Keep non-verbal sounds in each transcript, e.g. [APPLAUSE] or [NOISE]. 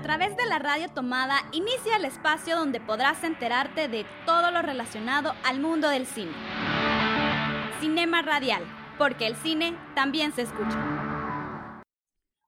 A través de la radio tomada inicia el espacio donde podrás enterarte de todo lo relacionado al mundo del cine. Cinema Radial, porque el cine también se escucha.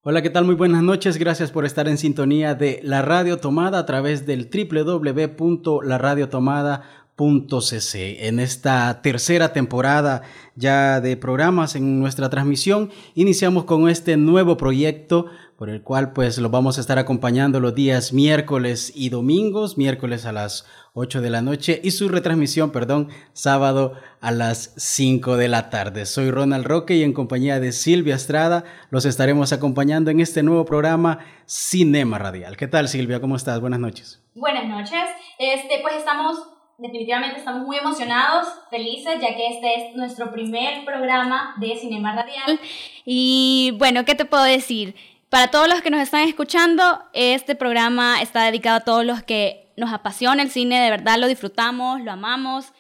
Hola, ¿qué tal? Muy buenas noches. Gracias por estar en sintonía de La Radio Tomada a través del www.laradiotomada.cc. En esta tercera temporada ya de programas en nuestra transmisión, iniciamos con este nuevo proyecto por el cual pues lo vamos a estar acompañando los días miércoles y domingos, miércoles a las 8 de la noche y su retransmisión, perdón, sábado a las 5 de la tarde. Soy Ronald Roque y en compañía de Silvia Estrada los estaremos acompañando en este nuevo programa Cinema Radial. ¿Qué tal Silvia? ¿Cómo estás? Buenas noches. Buenas noches. Este, pues estamos definitivamente estamos muy emocionados, felices, ya que este es nuestro primer programa de Cinema Radial. Y bueno, ¿qué te puedo decir? Para todos los que nos están escuchando, este programa está dedicado a todos los que nos apasiona el cine, de verdad lo disfrutamos, lo amamos.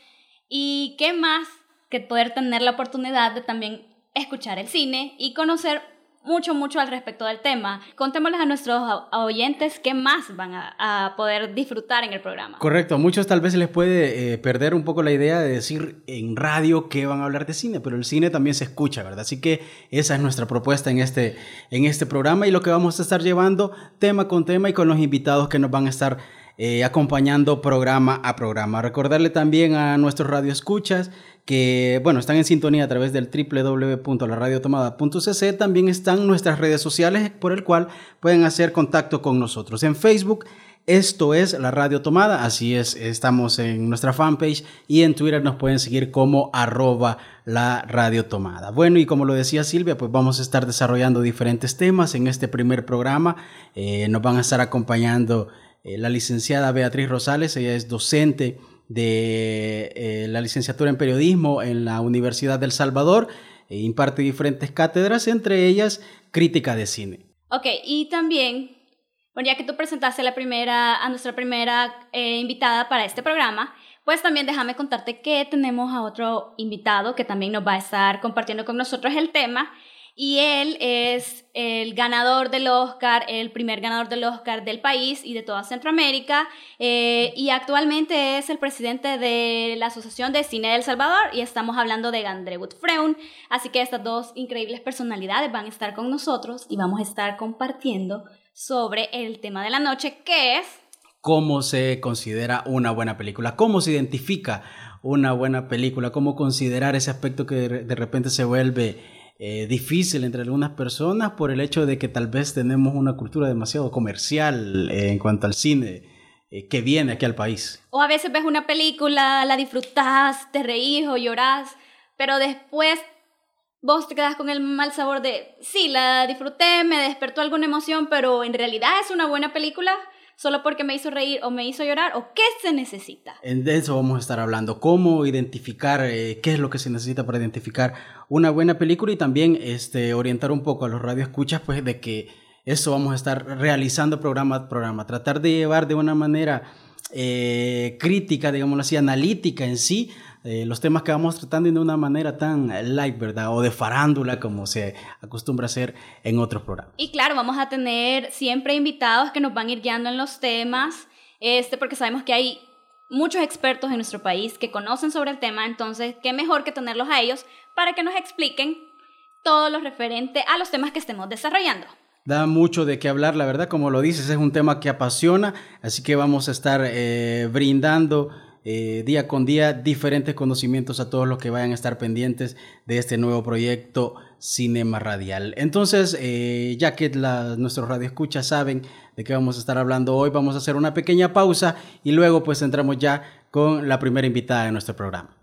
Y qué más que poder tener la oportunidad de también escuchar el cine y conocer mucho, mucho al respecto del tema. Contémosles a nuestros oyentes qué más van a, poder disfrutar en el programa. Correcto, muchos tal vez les puede eh, perder un poco la idea de decir en radio que van a hablar de cine, pero el cine también se escucha, ¿verdad? Así que esa es nuestra propuesta en este, en este programa y lo que vamos a estar llevando tema con tema y con los invitados que nos van a estar eh, acompañando programa a programa. Recordarle también a nuestros radioescuchas que, bueno, están en sintonía a través del www.laradiotomada.cc. También están nuestras redes sociales por el cual pueden hacer contacto con nosotros. En Facebook, esto es la Radio Tomada, así es, estamos en nuestra fanpage y en Twitter nos pueden seguir como arroba la Radio Tomada. Bueno, y como lo decía Silvia, pues vamos a estar desarrollando diferentes temas en este primer programa. Eh, nos van a estar acompañando eh, la licenciada Beatriz Rosales, ella es docente de eh, la licenciatura en periodismo en la Universidad del Salvador. E imparte diferentes cátedras, entre ellas crítica de cine. Ok, y también, bueno, ya que tú presentaste la primera, a nuestra primera eh, invitada para este programa, pues también déjame contarte que tenemos a otro invitado que también nos va a estar compartiendo con nosotros el tema y él es el ganador del Oscar, el primer ganador del Oscar del país y de toda Centroamérica, eh, y actualmente es el presidente de la Asociación de Cine del Salvador, y estamos hablando de Gandrewood Freun, así que estas dos increíbles personalidades van a estar con nosotros y vamos a estar compartiendo sobre el tema de la noche, que es... ¿Cómo se considera una buena película? ¿Cómo se identifica una buena película? ¿Cómo considerar ese aspecto que de repente se vuelve eh, difícil entre algunas personas por el hecho de que tal vez tenemos una cultura demasiado comercial eh, en cuanto al cine eh, que viene aquí al país. O a veces ves una película, la disfrutas, te reís o lloras, pero después vos te quedas con el mal sabor de, sí, la disfruté, me despertó alguna emoción, pero en realidad es una buena película solo porque me hizo reír o me hizo llorar o qué se necesita. En eso vamos a estar hablando, cómo identificar, eh, qué es lo que se necesita para identificar una buena película y también este, orientar un poco a los radioescuchas pues de que eso vamos a estar realizando programa a programa, tratar de llevar de una manera eh, crítica, digámoslo así, analítica en sí, eh, los temas que vamos tratando de una manera tan light, ¿verdad? O de farándula como se acostumbra a hacer en otros programas. Y claro, vamos a tener siempre invitados que nos van a ir guiando en los temas, este, porque sabemos que hay muchos expertos en nuestro país que conocen sobre el tema, entonces, qué mejor que tenerlos a ellos para que nos expliquen todo lo referente a los temas que estemos desarrollando. Da mucho de qué hablar, la verdad, como lo dices, es un tema que apasiona, así que vamos a estar eh, brindando eh, día con día diferentes conocimientos a todos los que vayan a estar pendientes de este nuevo proyecto Cinema Radial. Entonces, eh, ya que la, nuestros radioescuchas saben de qué vamos a estar hablando hoy, vamos a hacer una pequeña pausa y luego pues entramos ya con la primera invitada de nuestro programa.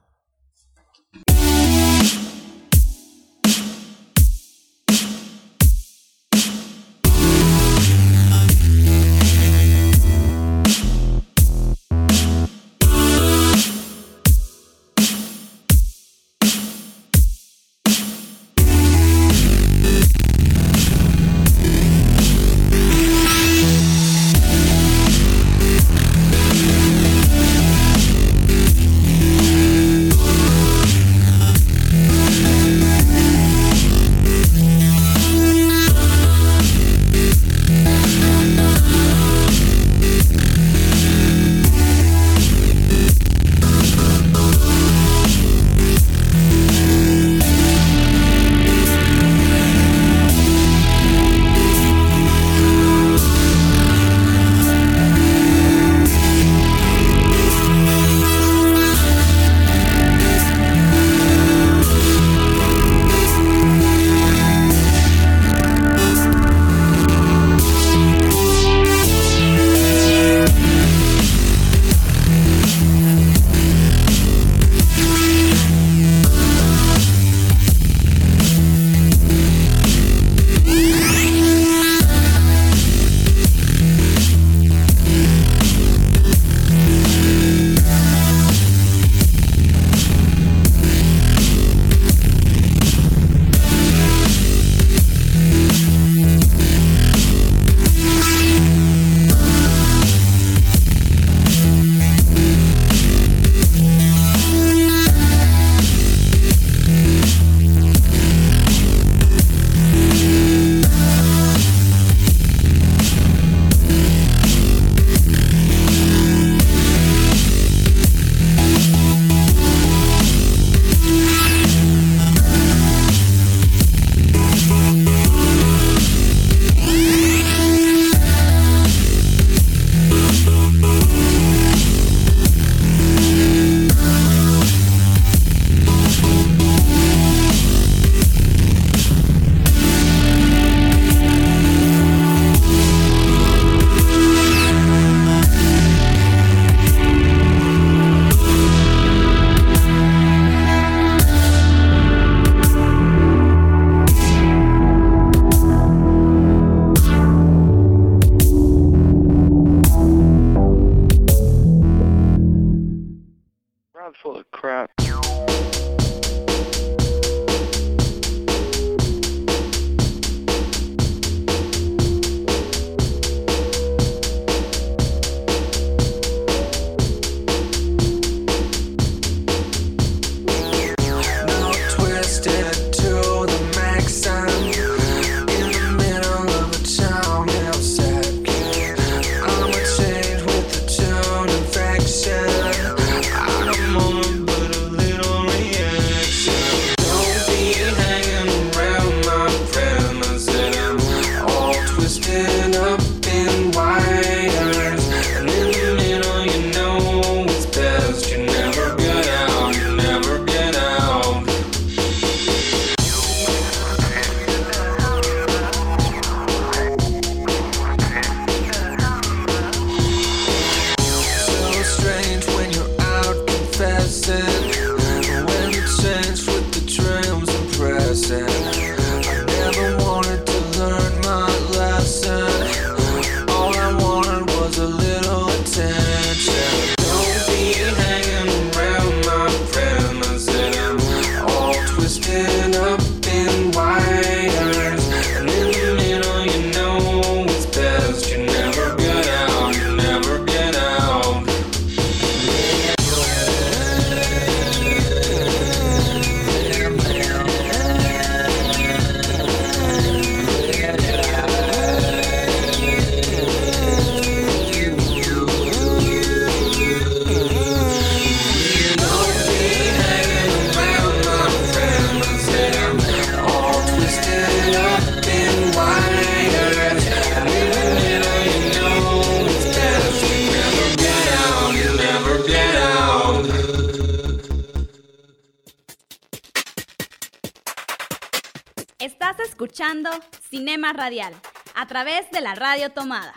Radial a través de la radio tomada.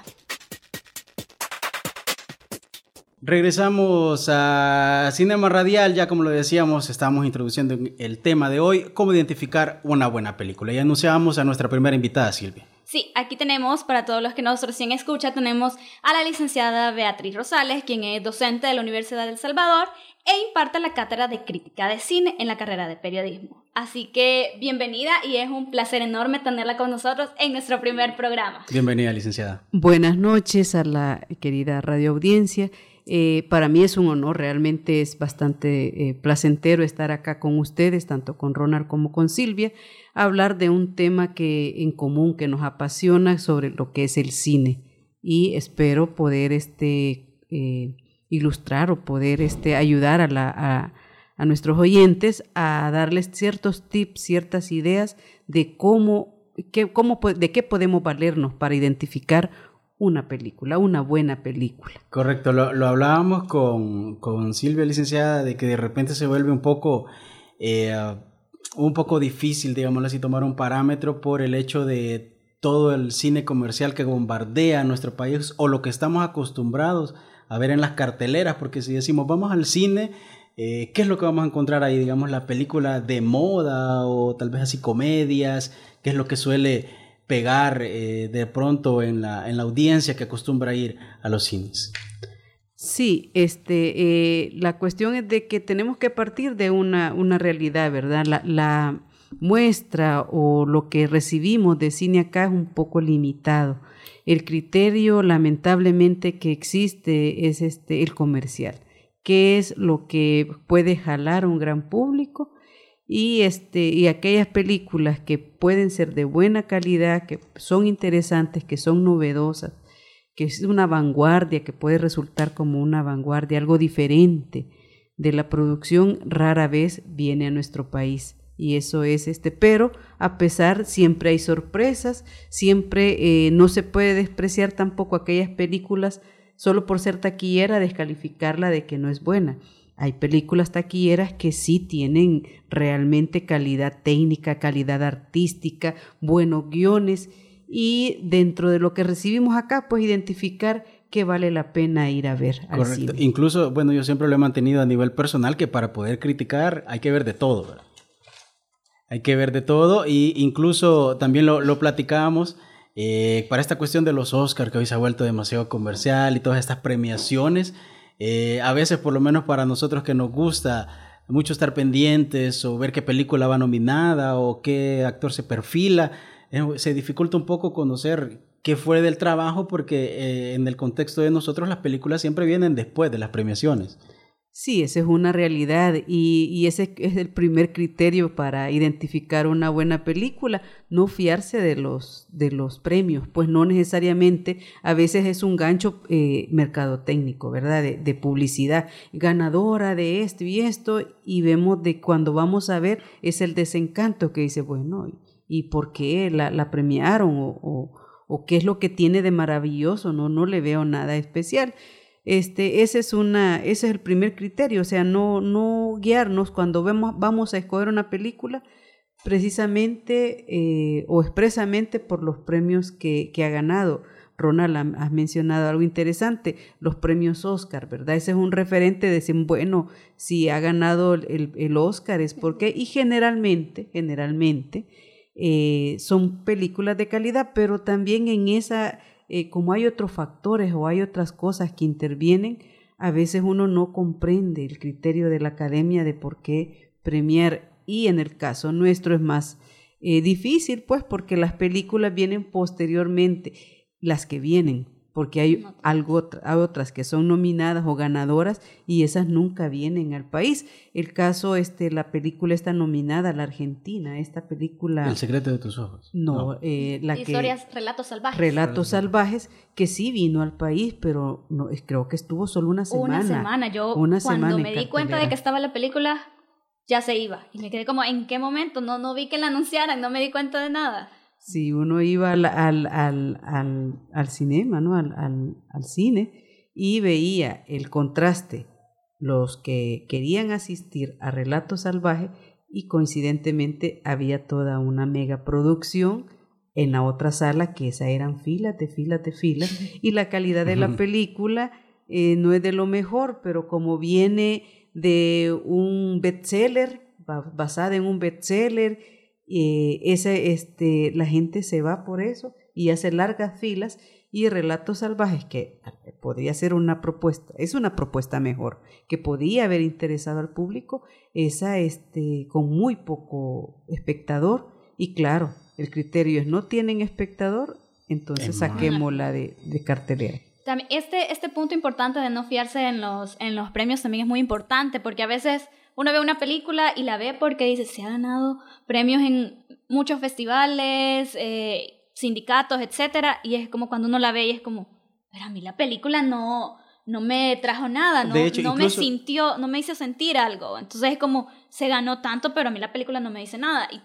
Regresamos a Cinema Radial, ya como lo decíamos, estamos introduciendo el tema de hoy, cómo identificar una buena película. Y anunciamos a nuestra primera invitada, Silvia. Sí, aquí tenemos, para todos los que nos recién escuchan, tenemos a la licenciada Beatriz Rosales, quien es docente de la Universidad del Salvador e imparte la cátedra de crítica de cine en la carrera de periodismo. Así que bienvenida y es un placer enorme tenerla con nosotros en nuestro primer programa. Bienvenida, licenciada. Buenas noches a la querida radio audiencia eh, para mí es un honor, realmente es bastante eh, placentero estar acá con ustedes, tanto con Ronald como con Silvia, hablar de un tema que en común que nos apasiona sobre lo que es el cine y espero poder este, eh, ilustrar o poder este, ayudar a, la, a, nuestros oyentes a darles ciertos tips, ciertas ideas de cómo, qué, cómo, de qué podemos valernos para identificar una película, una buena película. Correcto, lo, hablábamos con, con, Silvia, licenciada, de que de repente se vuelve un poco, eh, un poco difícil, digámoslo así, tomar un parámetro por el hecho de todo el cine comercial que bombardea nuestro país o lo que estamos acostumbrados a ver en las carteleras, porque si decimos vamos al cine, eh, ¿qué es lo que vamos a encontrar ahí? Digamos, la película de moda o tal vez así comedias, ¿qué es lo que suele pegar eh, de pronto en la, en la audiencia que acostumbra ir a los cines. Sí, este, eh, la cuestión es de que tenemos que partir de una, una realidad, ¿verdad? La, la, muestra o lo que recibimos de cine acá es un poco limitado. El criterio, lamentablemente, que existe es este, el comercial. ¿Qué es lo que puede jalar un gran público? y, este, y aquellas películas que pueden ser de buena calidad, que son interesantes, que son novedosas, que es una vanguardia, que puede resultar como una vanguardia, algo diferente de la producción, rara vez viene a nuestro país. Y eso es este, pero a pesar siempre hay sorpresas, siempre eh, no se puede despreciar tampoco aquellas películas solo por ser taquillera, descalificarla de que no es buena. Hay películas taquilleras que sí tienen realmente calidad técnica, calidad artística, buenos guiones y dentro de lo que recibimos acá, pues identificar que vale la pena ir a ver al Correcto. Incluso, bueno, yo siempre lo he mantenido a nivel personal que para poder criticar hay que ver de todo, ¿verdad? Hay que ver de todo y incluso también lo, lo platicábamos eh, para esta cuestión de los Oscars que hoy se ha vuelto demasiado comercial y todas estas premiaciones. Eh, a veces, por lo menos para nosotros que nos gusta mucho estar pendientes o ver qué película va nominada o qué actor se perfila, eh, se dificulta un poco conocer qué fue del trabajo porque en el contexto de nosotros las películas siempre vienen después de las premiaciones. Sí, esa es una realidad y, ese es el primer criterio para identificar una buena película, no fiarse de los, de los premios, pues no necesariamente, a veces es un gancho eh, mercadotécnico, ¿verdad? De, publicidad, ganadora de esto y esto, y vemos de cuando vamos a ver es el desencanto que dice, bueno, ¿y por qué la, premiaron? O, o, qué es lo que tiene de maravilloso? No, no le veo nada especial. Este, ese, es una, ese es el primer criterio, o sea, no, no guiarnos cuando vemos, vamos a escoger una película precisamente eh, o expresamente por los premios que, que ha ganado. Ronald, has mencionado algo interesante, los premios Oscar, ¿verdad? Ese es un referente de decir, bueno, si ha ganado el, el Oscar es porque, y generalmente, generalmente, eh, son películas de calidad, pero también en esa eh, como hay otros factores o hay otras cosas que intervienen, a veces uno no comprende el criterio de la academia de por qué premiar y en el caso nuestro es más eh, difícil, pues porque las películas vienen posteriormente, las que vienen porque hay algo hay otras que son nominadas o ganadoras y esas nunca vienen al país. El caso este la película está nominada a la Argentina, esta película El secreto de tus ojos. No, Eh, la historias relatos salvajes. Relatos salvajes que sí vino al país, pero no creo que estuvo solo una semana. Una semana, yo una cuando me di cuenta de que estaba la película ya se iba y me quedé como ¿en qué momento? No no vi que la anunciaran, no me di cuenta de nada si uno iba al, al, al, al cinema, ¿no? Al, cine, y veía el contraste, los que querían asistir a Relato Salvaje y coincidentemente había toda una mega producción en la otra sala, que esa eran filas de filas de filas, y la calidad de la película eh, no es de lo mejor, pero como viene de un bestseller, basada en un bestseller, eh, ese, este, la gente se va por eso y hace largas filas y Relatos Salvajes, que podría ser una propuesta, es una propuesta mejor, que podía haber interesado al público, esa este, con muy poco espectador y claro, el criterio es no tienen espectador, entonces saquémosla de, de cartelera. También este, este punto importante de no fiarse en los, en los premios también es muy importante porque a veces uno ve una película y la ve porque dice, se ha ganado premios en muchos festivales, eh, sindicatos, etcétera, y es como cuando uno la ve y es como, pero a mí la película no, no me trajo nada, no, no me sintió, no me hizo sentir algo. Entonces es como, se ganó tanto, pero a mí la película no me dice nada. Y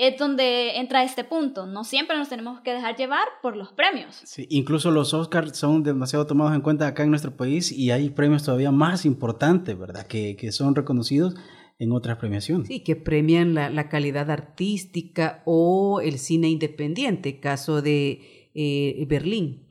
es donde entra este punto. No siempre nos tenemos que dejar llevar por los premios. Sí, incluso los Oscars son demasiado tomados en cuenta acá en nuestro país y hay premios todavía más importantes, ¿verdad? Que, que son reconocidos en otras premiaciones. Sí, que premian la, la calidad artística o el cine independiente, caso de eh, Berlín,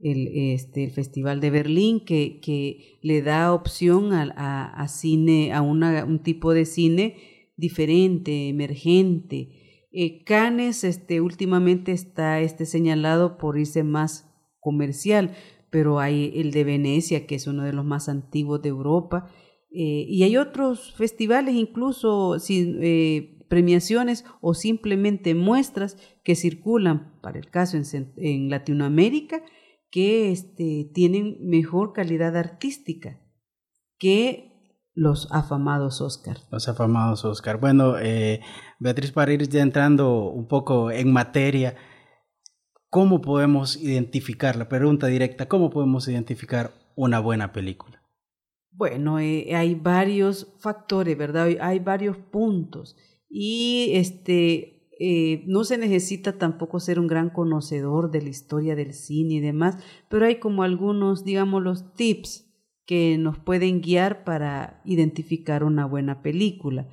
el, este, el Festival de Berlín, que, que le da opción a, a, cine, a una, un tipo de cine diferente, emergente. Eh, Cannes este, últimamente está este, señalado por irse más comercial, pero hay el de Venecia, que es uno de los más antiguos de Europa, eh, y hay otros festivales, incluso sin, eh, premiaciones o simplemente muestras que circulan, para el caso en, Latinoamérica, que este, tienen mejor calidad artística que los afamados Oscar. Los afamados Oscar. Bueno, eh, Beatriz, para ir ya entrando un poco en materia, ¿cómo podemos identificar, la pregunta directa, cómo podemos identificar una buena película? Bueno, eh, hay varios factores, ¿verdad? Hay varios puntos y este eh, no se necesita tampoco ser un gran conocedor de la historia del cine y demás, pero hay como algunos, digamos, los tips que nos pueden guiar para identificar una buena película.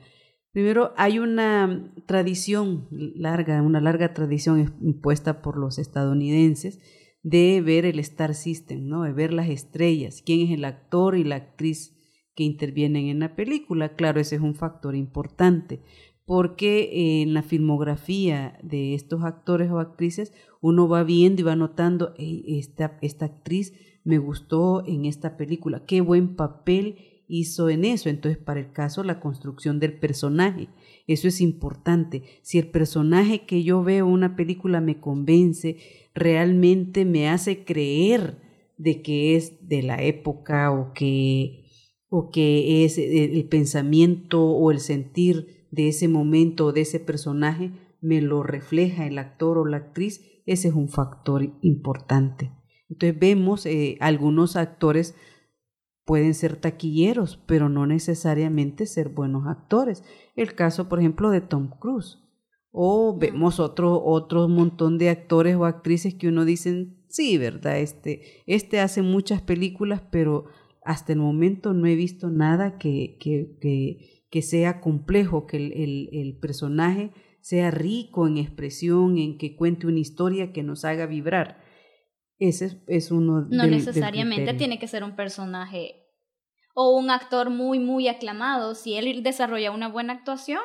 Primero, hay una tradición larga, una larga tradición impuesta por los estadounidenses de ver el Star System, ¿no? de ver las estrellas, quién es el actor y la actriz que intervienen en la película. Claro, ese es un factor importante, porque en la filmografía de estos actores o actrices uno va viendo y va notando, esta, esta actriz me gustó en esta película, qué buen papel hizo en eso. Entonces, para el caso, la construcción del personaje. Eso es importante. Si el personaje que yo veo en una película me convence, realmente me hace creer de que es de la época o que, o que es el pensamiento o el sentir de ese momento o de ese personaje, me lo refleja el actor o la actriz, ese es un factor importante. Entonces vemos eh, algunos actores pueden ser taquilleros, pero no necesariamente ser buenos actores. El caso, por ejemplo, de Tom Cruise. O vemos otro, otro montón de actores o actrices que uno dicen, sí, ¿verdad? Este, este hace muchas películas, pero hasta el momento no he visto nada que, que, que, que sea complejo, que el, el, el, personaje sea rico en expresión, en que cuente una historia que nos haga vibrar. Ese es, uno No necesariamente tiene que ser un personaje o un actor muy, muy aclamado. Si él desarrolla una buena actuación,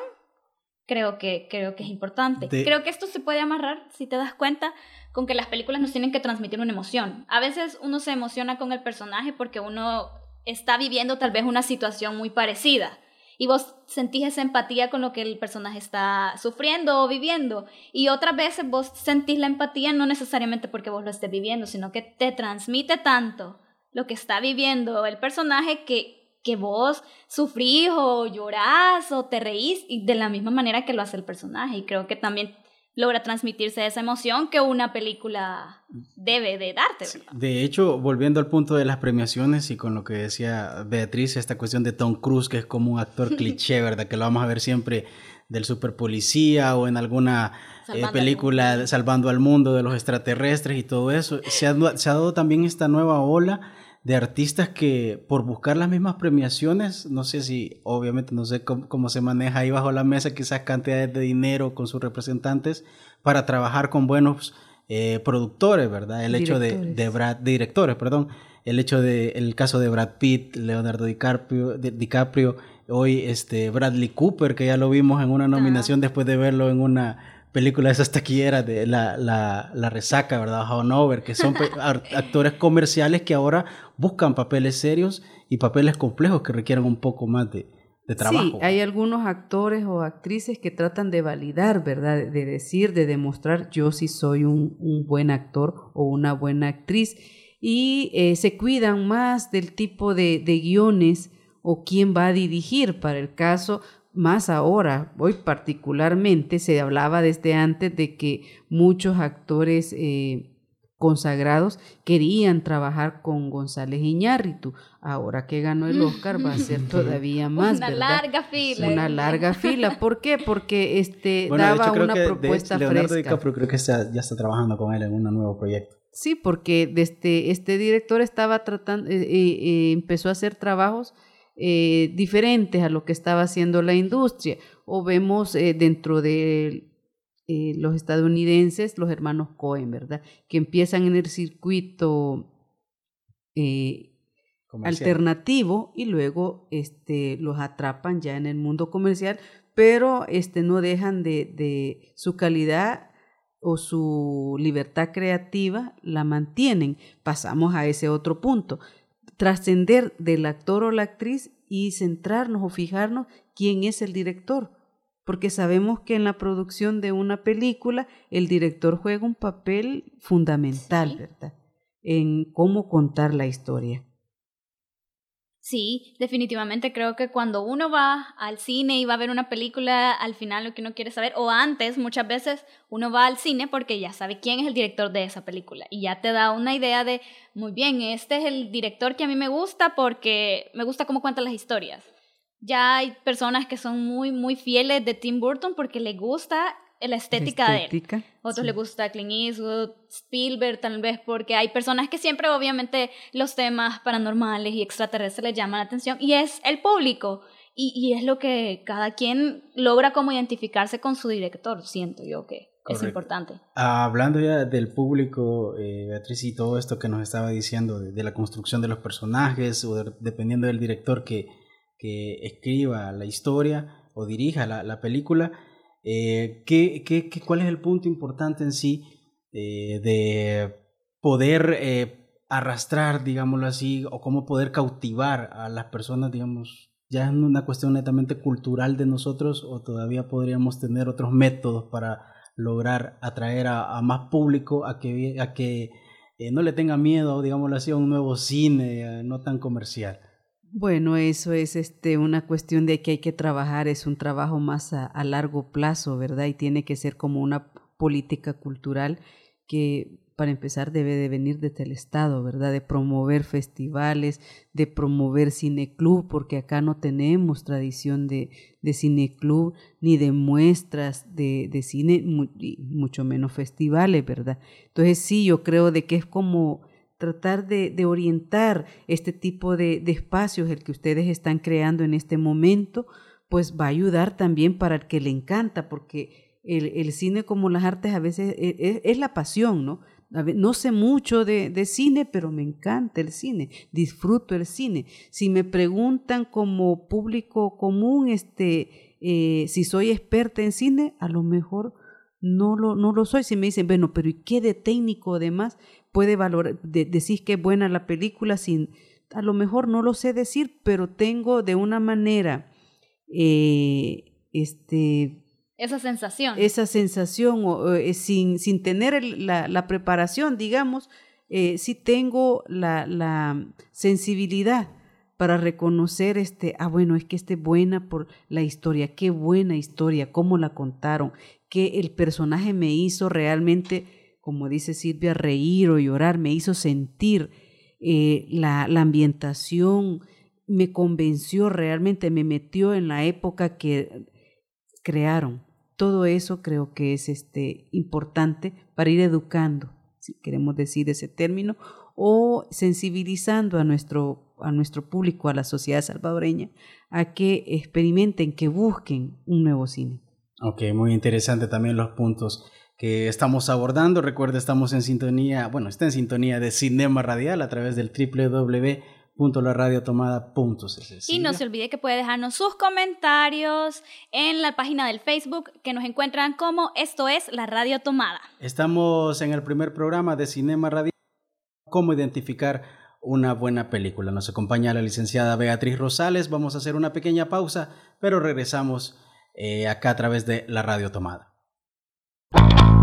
creo que, creo que es importante. Creo que esto se puede amarrar, si te das cuenta, con que las películas nos tienen que transmitir una emoción. A veces uno se emociona con el personaje porque uno está viviendo tal vez una situación muy parecida y vos sentís esa empatía con lo que el personaje está sufriendo o viviendo. Y otras veces vos sentís la empatía no necesariamente porque vos lo estés viviendo, sino que te transmite tanto lo que está viviendo el personaje que que vos sufrís o llorás o te reís y de la misma manera que lo hace el personaje. Y creo que también logra transmitirse esa emoción que una película debe de darte. De hecho, volviendo al punto de las premiaciones y con lo que decía Beatriz, esta cuestión de Tom Cruise, que es como un actor [LAUGHS] cliché, ¿verdad? Que lo vamos a ver siempre del super policía o en alguna eh, película Salvando al Mundo de los extraterrestres y todo eso. Se ha, se ha dado también esta nueva ola de artistas que por buscar las mismas premiaciones, no sé si, obviamente no sé cómo, se maneja ahí bajo la mesa, quizás cantidades de dinero con sus representantes para trabajar con buenos eh, productores, ¿verdad? El hecho de, de Brad, directores, perdón, el hecho de, el caso de Brad Pitt, Leonardo DiCaprio, DiCaprio hoy este Bradley Cooper, que ya lo vimos en una nominación después de verlo en una película esas taquilleras de la, la, la resaca, ¿verdad? Hanover, que son [LAUGHS] actores comerciales que ahora buscan papeles serios y papeles complejos que requieren un poco más de, de trabajo. Sí, hay algunos actores o actrices que tratan de validar, ¿verdad? De decir, de demostrar yo sí soy un, un buen actor o una buena actriz y eh, se cuidan más del tipo de, de guiones o quién va a dirigir. Para el caso, más ahora, hoy particularmente, se hablaba desde antes de que muchos actores eh, consagrados querían trabajar con González Iñárritu. Ahora que ganó el Oscar va a ser todavía [LAUGHS] más, Una larga fila. Una larga fila. ¿Por qué? Porque este daba una propuesta Leonardo fresca. DiCaprio creo que ya está trabajando con él en un nuevo proyecto. Sí, porque desde este director estaba tratando, eh, eh, empezó a hacer trabajos eh, diferentes a lo que estaba haciendo la industria. O vemos eh, dentro de eh, los estadounidenses, los hermanos Cohen, ¿verdad? Que empiezan en el circuito alternativo y luego este, los atrapan ya en el mundo comercial, pero este, no dejan de, de su calidad o su libertad creativa la mantienen. Pasamos a ese otro punto trascender del actor o la actriz y centrarnos o fijarnos quién es el director, porque sabemos que en la producción de una película el director juega un papel fundamental, ¿verdad? En cómo contar la historia. Sí, definitivamente creo que cuando uno va al cine y va a ver una película, al final lo que uno quiere saber, o antes, muchas veces uno va al cine porque ya sabe quién es el director de esa película y ya te da una idea de, muy bien, este es el director que a mí me gusta porque me gusta cómo cuenta las historias. Ya hay personas que son muy, muy fieles de Tim Burton porque le gusta la estética, de él. Otros le gusta Clint Eastwood, Spielberg tal vez, porque hay personas que siempre obviamente los temas paranormales y extraterrestres les llaman la atención y es el público. Y, y es lo que cada quien logra como identificarse con su director, siento yo que es importante. hablando ya del público, eh, Beatriz, y todo esto que nos estaba diciendo de, la construcción de los personajes, o dependiendo del director que, que escriba la historia o dirija la, la película, eh, ¿qué, qué, cuál es el punto importante en sí eh, de poder eh, arrastrar, digámoslo así, o cómo poder cautivar a las personas, digamos, ya es una cuestión netamente cultural de nosotros o todavía podríamos tener otros métodos para lograr atraer a, más público a que, a que no le tenga miedo, digámoslo así, a un nuevo cine no tan comercial? Bueno, eso es este, una cuestión de que hay que trabajar, es un trabajo más a, largo plazo, ¿verdad? Y tiene que ser como una política cultural que, para empezar, debe de venir desde el Estado, ¿verdad? De promover festivales, de promover cineclub, porque acá no tenemos tradición de, de cineclub ni de muestras de, de cine, mucho menos festivales, ¿verdad? Entonces sí, yo creo de que es como tratar de, de orientar este tipo de, de, espacios, el que ustedes están creando en este momento, pues va a ayudar también para el que le encanta, porque el, el cine como las artes a veces es, e, es la pasión, ¿no? No sé mucho de, de, cine, pero me encanta el cine, disfruto el cine. Si me preguntan como público común, este, eh, si soy experta en cine, a lo mejor no lo, no lo soy. Si me dicen, bueno, pero ¿y qué de técnico además? Puede valorar, decir que es buena la película sin, a lo mejor no lo sé decir, pero tengo de una manera, eh, este... Esa sensación. Esa sensación, eh, sin, sin tener la, la, preparación, digamos, eh, sí tengo la, la sensibilidad para reconocer este, ah, bueno, es que esté buena por la historia, qué buena historia, cómo la contaron, que el personaje me hizo realmente como dice Silvia, reír o llorar, me hizo sentir eh, la, ambientación, me convenció realmente, me metió en la época que crearon. Todo eso creo que es este, importante para ir educando si queremos decir ese término, o sensibilizando a nuestro, a nuestro público, a la sociedad salvadoreña, a que experimenten, que busquen un nuevo cine. Ok, muy interesante también los puntos que estamos abordando. Recuerda, estamos en sintonía, bueno, está en sintonía de Cinema Radial a través del www.laradiotomada.cc. Y no se olvide que puede dejarnos sus comentarios en la página del Facebook que nos encuentran como Esto es la Radio Tomada. Estamos en el primer programa de Cinema Radial, cómo identificar una buena película. Nos acompaña la licenciada Beatriz Rosales. Vamos a hacer una pequeña pausa, pero regresamos eh, acá a través de la Radio Tomada. you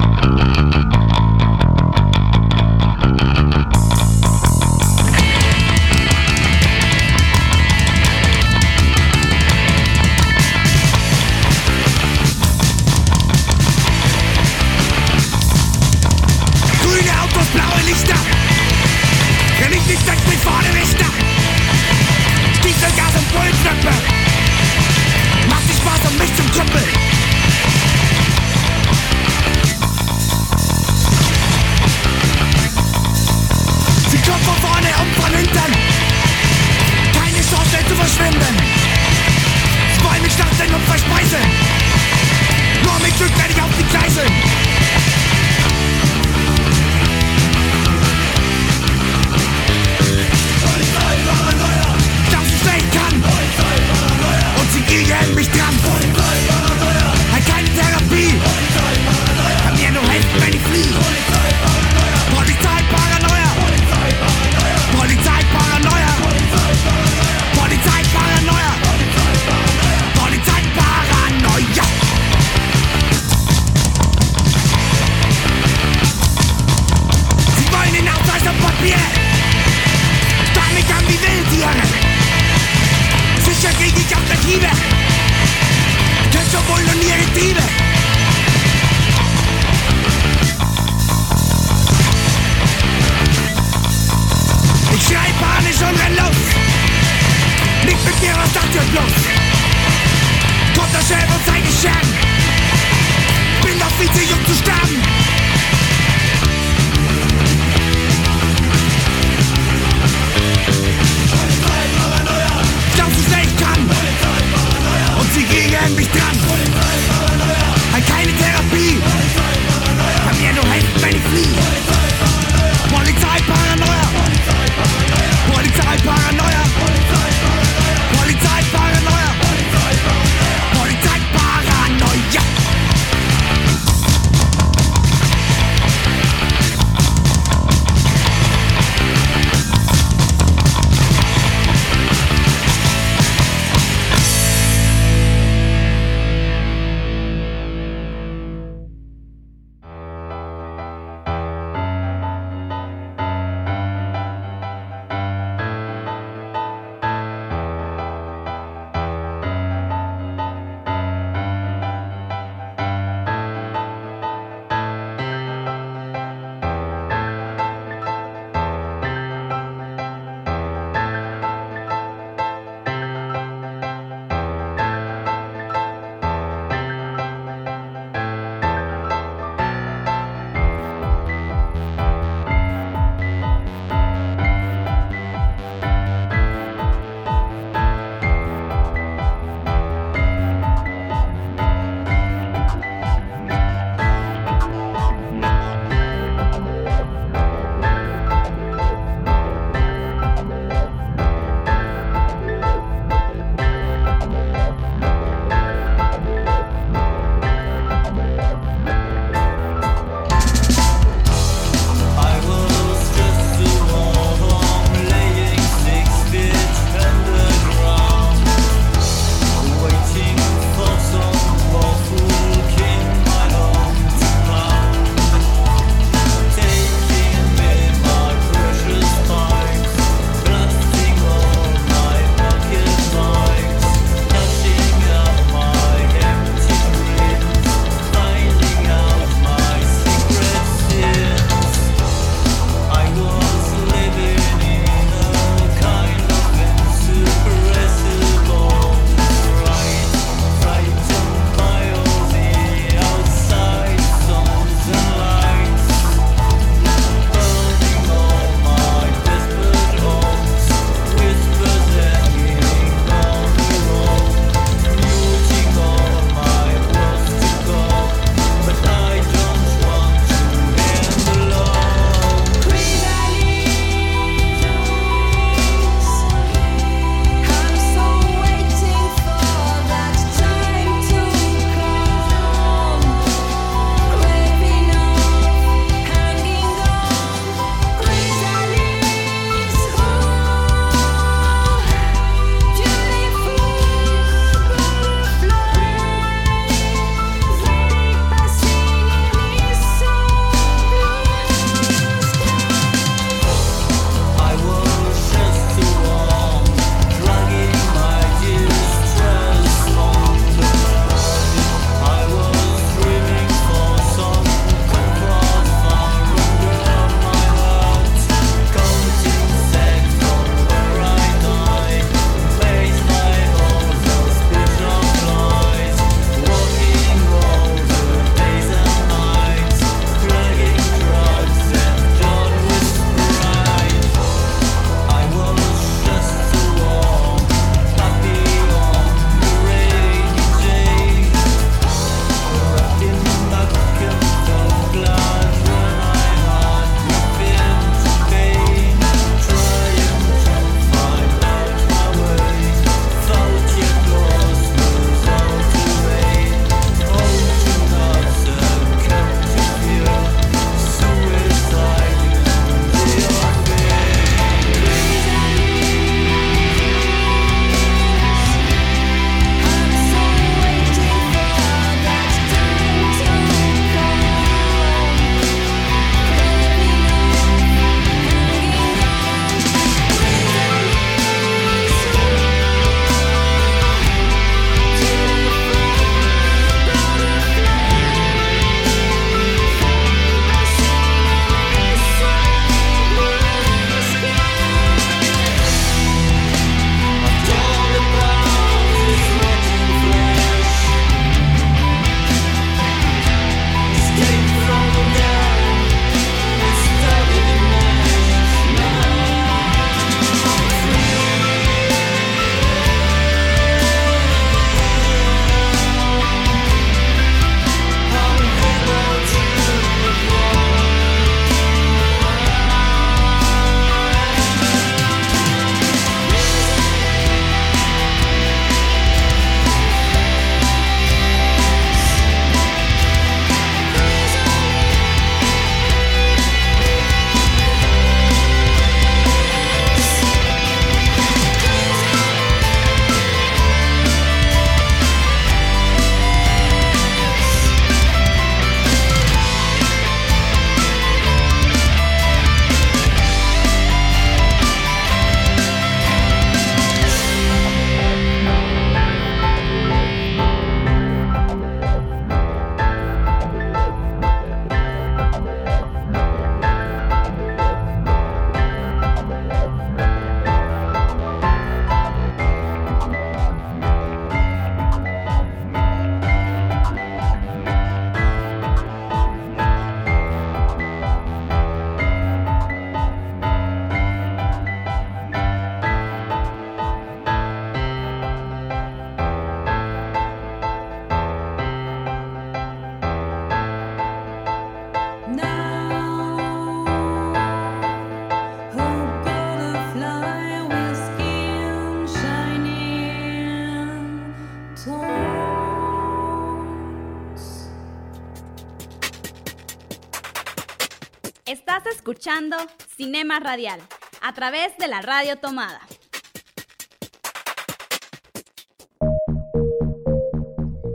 escuchando Cinema Radial a través de la radio tomada.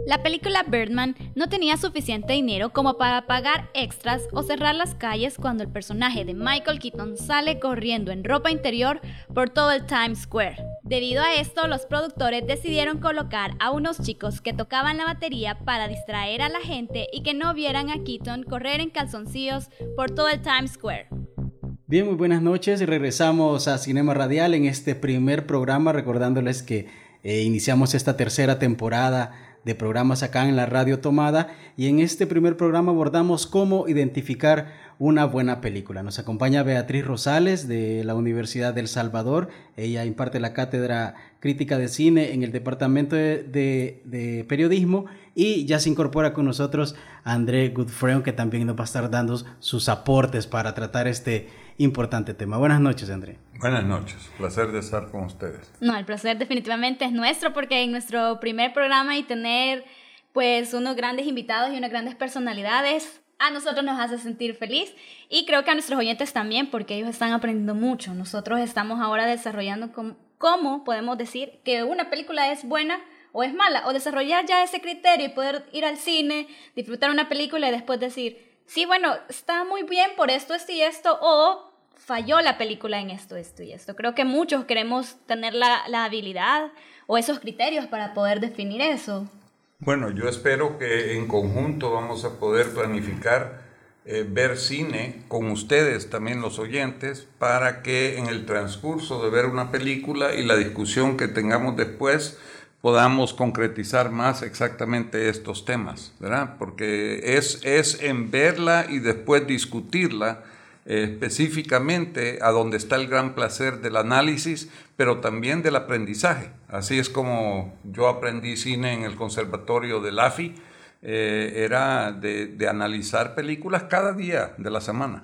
La película Birdman no tenía suficiente dinero como para pagar extras o cerrar las calles cuando el personaje de Michael Keaton sale corriendo en ropa interior por todo el Times Square. Debido a esto, los productores decidieron colocar a unos chicos que tocaban la batería para distraer a la gente y que no vieran a Keaton correr en calzoncillos por todo el Times Square. Bien, muy buenas noches y regresamos a Cinema Radial en este primer programa recordándoles que eh, iniciamos esta tercera temporada de programas acá en la radio tomada y en este primer programa abordamos cómo identificar una buena película. Nos acompaña Beatriz Rosales de la Universidad del Salvador. Ella imparte la cátedra crítica de cine en el Departamento de, Periodismo y ya se incorpora con nosotros André Goodfriend que también nos va a estar dando sus aportes para tratar este importante tema. Buenas noches, André. Buenas noches, placer de estar con ustedes. No, el placer definitivamente es nuestro porque en nuestro primer programa y tener pues unos grandes invitados y unas grandes personalidades a nosotros nos hace sentir feliz y creo que a nuestros oyentes también porque ellos están aprendiendo mucho. Nosotros estamos ahora desarrollando cómo, podemos decir que una película es buena o es mala o desarrollar ya ese criterio y poder ir al cine, disfrutar una película y después decir, sí, bueno, está muy bien por esto, esto y esto o falló la película en esto, esto y esto. Creo que muchos queremos tener la, la habilidad o esos criterios para poder definir eso. Bueno, yo espero que en conjunto vamos a poder planificar eh, ver cine con ustedes, también los oyentes, para que en el transcurso de ver una película y la discusión que tengamos después podamos concretizar más exactamente estos temas, ¿verdad? Porque es, es en verla y después discutirla específicamente a donde está el gran placer del análisis, pero también del aprendizaje. Así es como yo aprendí cine en el Conservatorio de LAFI, eh, era de, analizar películas cada día de la semana.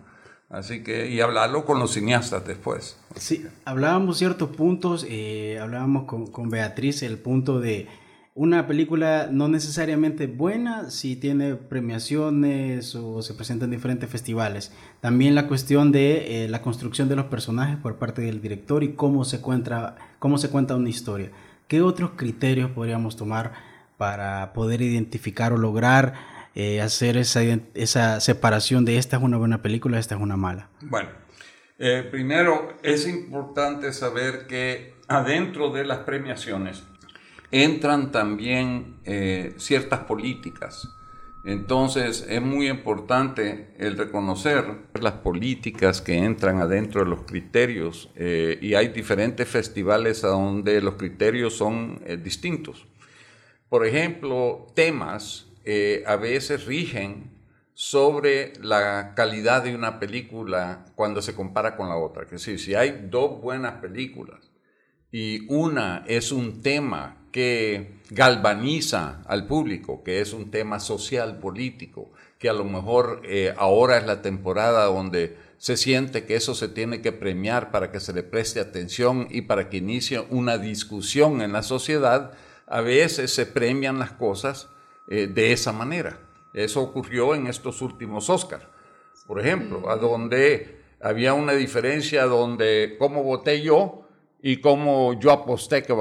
Así que, y hablarlo con los cineastas después. Sí, hablábamos ciertos puntos, eh, hablábamos con, con Beatriz el punto de una película no necesariamente buena si tiene premiaciones o se presenta en diferentes festivales. También la cuestión de eh, la construcción de los personajes por parte del director y cómo se, cuenta, cómo se cuenta una historia. ¿Qué otros criterios podríamos tomar para poder identificar o lograr eh, hacer esa, esa separación de esta es una buena película, esta es una mala? Bueno, eh, primero es importante saber que adentro de las premiaciones, entran también eh, ciertas políticas. Entonces es muy importante el reconocer las políticas que entran adentro de los criterios eh, y hay diferentes festivales a donde los criterios son eh, distintos. Por ejemplo, temas a veces rigen sobre la calidad de una película cuando se compara con la otra. Es decir, si hay dos buenas películas y una es un tema que galvaniza al público, que es un tema social, político, que a lo mejor eh, ahora es la temporada donde se siente que eso se tiene que premiar para que se le preste atención y para que inicie una discusión en la sociedad, a veces se premian las cosas eh, de esa manera. Eso ocurrió en estos últimos Oscars, por ejemplo, a donde había una diferencia donde cómo voté yo y cómo yo aposté que,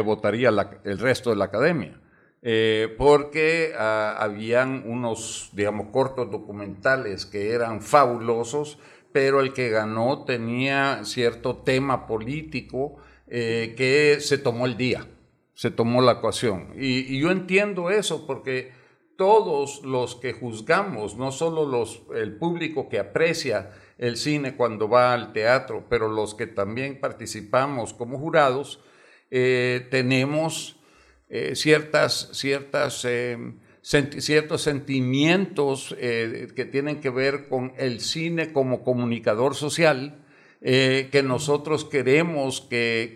votaría el resto de la academia. Eh, porque ah, habían unos, digamos, cortos documentales que eran fabulosos, pero el que ganó tenía cierto tema político eh, que se tomó el día, se tomó la ecuación. Y, y, yo entiendo eso porque todos los que juzgamos, no solo los, el público que aprecia el cine cuando va al teatro, pero los que también participamos como jurados, eh, tenemos eh, ciertas, ciertas, eh, ciertos sentimientos que tienen que ver con el cine como comunicador social, que nosotros queremos que,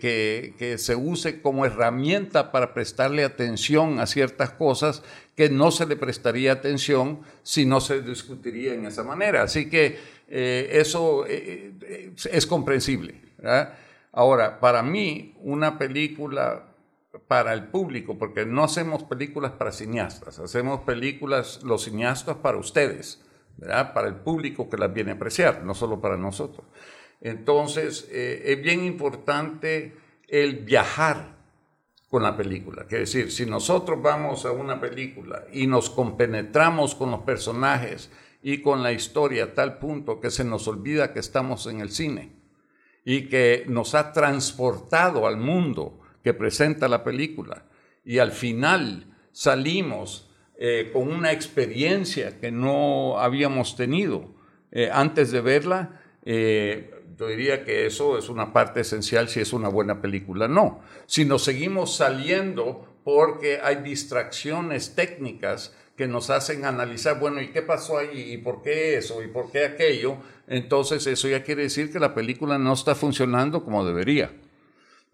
que, se use como herramienta para prestarle atención a ciertas cosas que no se le prestaría atención si no se discutiría en esa manera. Así que eh, eso eh, eh, es comprensible. Ahora, para mí, una película para el público, porque no hacemos películas para cineastas, hacemos películas los cineastas para ustedes. Para el público que las viene a apreciar, no solo para nosotros. Entonces, eh, es bien importante el viajar con la película. Quiere decir, si nosotros vamos a una película y nos compenetramos con los personajes y con la historia a tal punto que se nos olvida que estamos en el cine y que nos ha transportado al mundo que presenta la película y al final salimos eh, con una experiencia que no habíamos tenido eh, antes de verla, eh, yo diría que eso es una parte esencial si es una buena película. No, si nos seguimos saliendo porque hay distracciones técnicas que nos hacen analizar, bueno, ¿y qué pasó ahí? ¿Y por qué eso? ¿Y por qué aquello? Entonces eso ya quiere decir que la película no está funcionando como debería.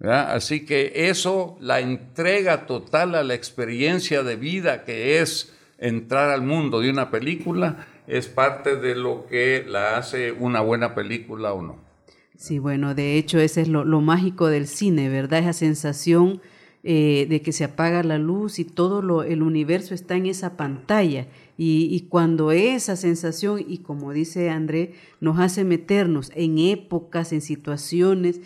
Así que eso, la entrega total a la experiencia de vida que es entrar al mundo de una película, es parte de lo que la hace una buena película o no. Sí, bueno, de hecho ese es lo, mágico del cine, ¿verdad? Esa sensación eh, de que se apaga la luz y todo lo, el universo está en esa pantalla. Y, cuando esa sensación, y como dice André, nos hace meternos en épocas, en situaciones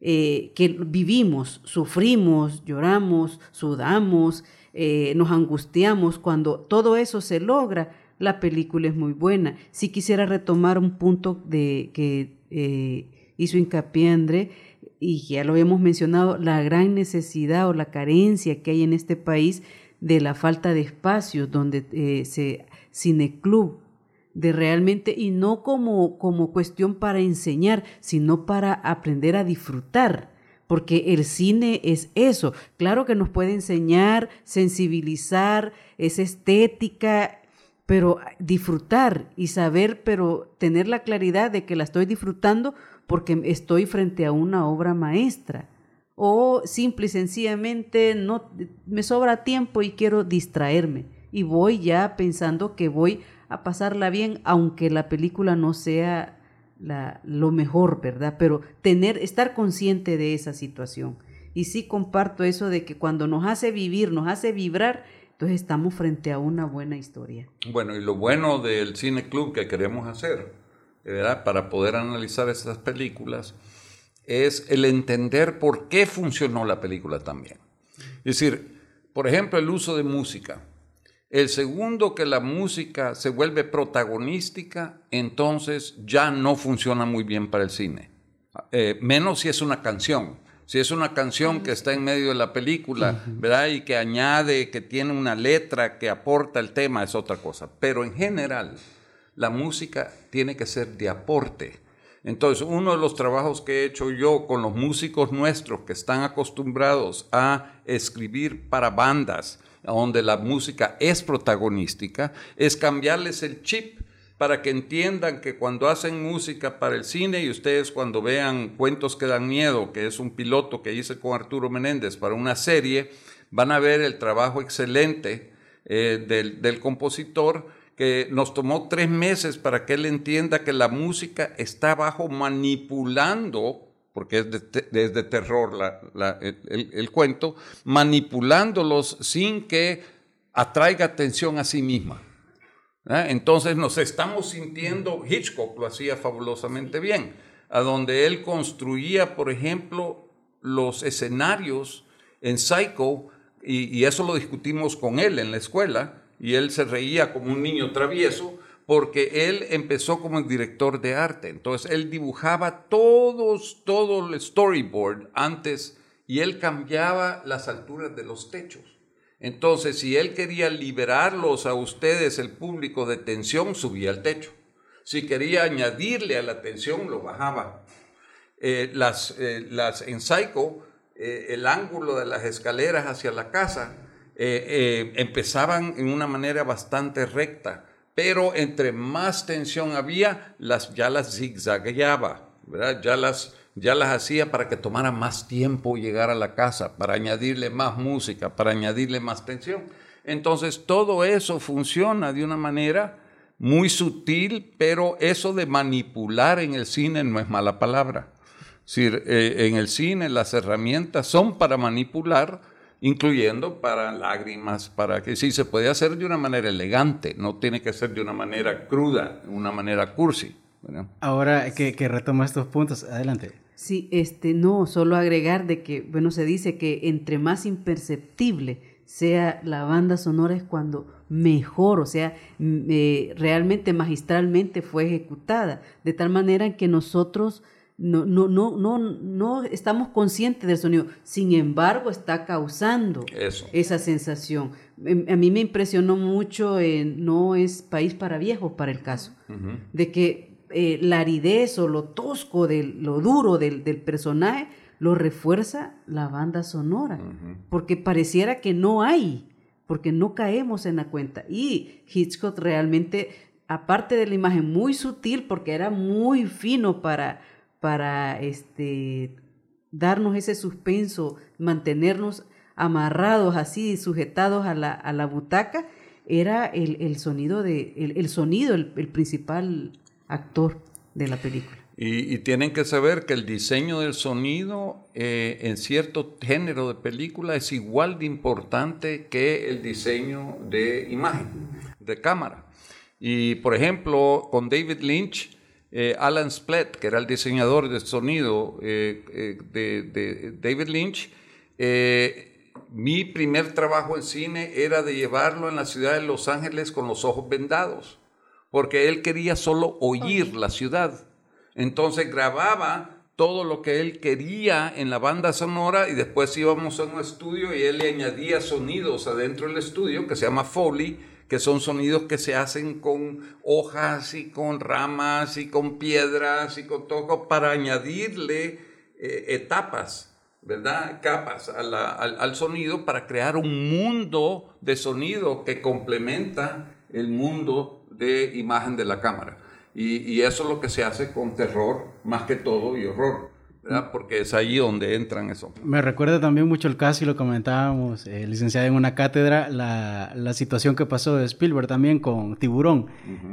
eh, que vivimos, sufrimos, lloramos, sudamos, eh, nos angustiamos, cuando todo eso se logra, la película es muy buena. Si quisiera retomar un punto de que hizo hincapié André, y ya lo hemos mencionado, la gran necesidad o la carencia que hay en este país de la falta de espacios donde eh, se cineclub de realmente y no como como cuestión para enseñar, sino para aprender a disfrutar, porque el cine es eso. Claro que nos puede enseñar, sensibilizar, es estética, pero disfrutar y saber, pero tener la claridad de que la estoy disfrutando porque estoy frente a una obra maestra. O simple y sencillamente no me sobra tiempo y quiero distraerme. Y voy ya pensando que voy a pasarla bien, aunque la película no sea la, lo mejor, ¿verdad? Pero tener, estar consciente de esa situación. Y sí comparto eso de que cuando nos hace vivir, nos hace vibrar, entonces estamos frente a una buena historia. Bueno, y lo bueno del cine club que queremos hacer para poder analizar estas películas, es el entender por qué funcionó la película también. Es decir, por ejemplo, el uso de música. El segundo que la música se vuelve protagonística, entonces ya no funciona muy bien para el cine. Eh, menos si es una canción. Si es una canción que está en medio de la película, ¿verdad? Y que añade, que tiene una letra que aporta el tema, es otra cosa. Pero en general, la música tiene que ser de aporte. Entonces, uno de los trabajos que he hecho yo con los músicos nuestros que están acostumbrados a escribir para bandas, donde la música es protagonística, es cambiarles el chip para que entiendan que cuando hacen música para el cine y ustedes cuando vean Cuentos que dan miedo, que es un piloto que hice con Arturo Menéndez para una serie, van a ver el trabajo excelente eh, del, del compositor que nos tomó tres meses para que él entienda que la música está bajo manipulando, porque es de, terror el, cuento, manipulándolos sin que atraiga atención a sí misma. Entonces nos estamos sintiendo, Hitchcock lo hacía fabulosamente bien, a donde él construía, por ejemplo, los escenarios en Psycho, y eso lo discutimos con él en la escuela, y él se reía como un niño travieso porque él empezó como el director de arte. Entonces él dibujaba todos, todo el storyboard antes y él cambiaba las alturas de los techos. Entonces, si él quería liberarlos a ustedes, el público, de tensión, subía al techo. Si quería añadirle a la tensión, lo bajaba. Eh, las, eh, las, en eh, el ángulo de las escaleras hacia la casa eh, eh, empezaban en una manera bastante recta, pero entre más tensión había, las, ya las zigzagueaba, ¿verdad? Ya las, ya las hacía para que tomara más tiempo llegar a la casa, para añadirle más música, para añadirle más tensión. Entonces todo eso funciona de una manera muy sutil, pero eso de manipular en el cine no es mala palabra. Eh, en el cine las herramientas son para manipular, incluyendo para lágrimas, para que sí se puede hacer de una manera elegante, no tiene que ser de una manera cruda, una manera cursi. ¿verdad? Ahora que, que retoma estos puntos, adelante. Sí, este, no, solo agregar de que, bueno, se dice que entre más imperceptible sea la banda sonora es cuando mejor, o sea, m- eh, realmente magistralmente fue ejecutada, de tal manera que nosotros no, no, no, no, no estamos conscientes del sonido, sin embargo está causando Eso. esa sensación. Em, A mí me impresionó mucho, en no es país para viejos para el caso, de que eh, la aridez o lo tosco, del, lo duro del, del personaje, lo refuerza la banda sonora, porque pareciera que no hay, porque no caemos en la cuenta. Y Hitchcock realmente, aparte de la imagen muy sutil, porque era muy fino para, para este, darnos ese suspenso, mantenernos amarrados así, sujetados a la, a la butaca, era el, el sonido, de, el, el sonido el, el principal actor de la película. Y, tienen que saber que el diseño del sonido eh, en cierto género de película es igual de importante que el diseño de imagen, de cámara. Y por ejemplo, con David Lynch, eh, Alan Splett, que era el diseñador de sonido eh, eh, de, de David Lynch, mi primer trabajo en cine era de llevarlo en la ciudad de Los Ángeles con los ojos vendados, porque él quería solo oír la ciudad. Entonces grababa todo lo que él quería en la banda sonora y después íbamos a un estudio y él le añadía sonidos adentro del estudio que se llama Foley, que son sonidos que se hacen con hojas y con ramas y con piedras y con todo para añadirle eh, etapas. ¿verdad? Capas al sonido para crear un mundo de sonido que complementa el mundo de imagen de la cámara. Y, y eso es lo que se hace con terror, más que todo, y horror, ¿verdad? Porque es ahí donde entran eso. Me recuerda también mucho el caso, y lo comentábamos, eh, licenciada en una cátedra, la, la situación que pasó de Spielberg también con Tiburón,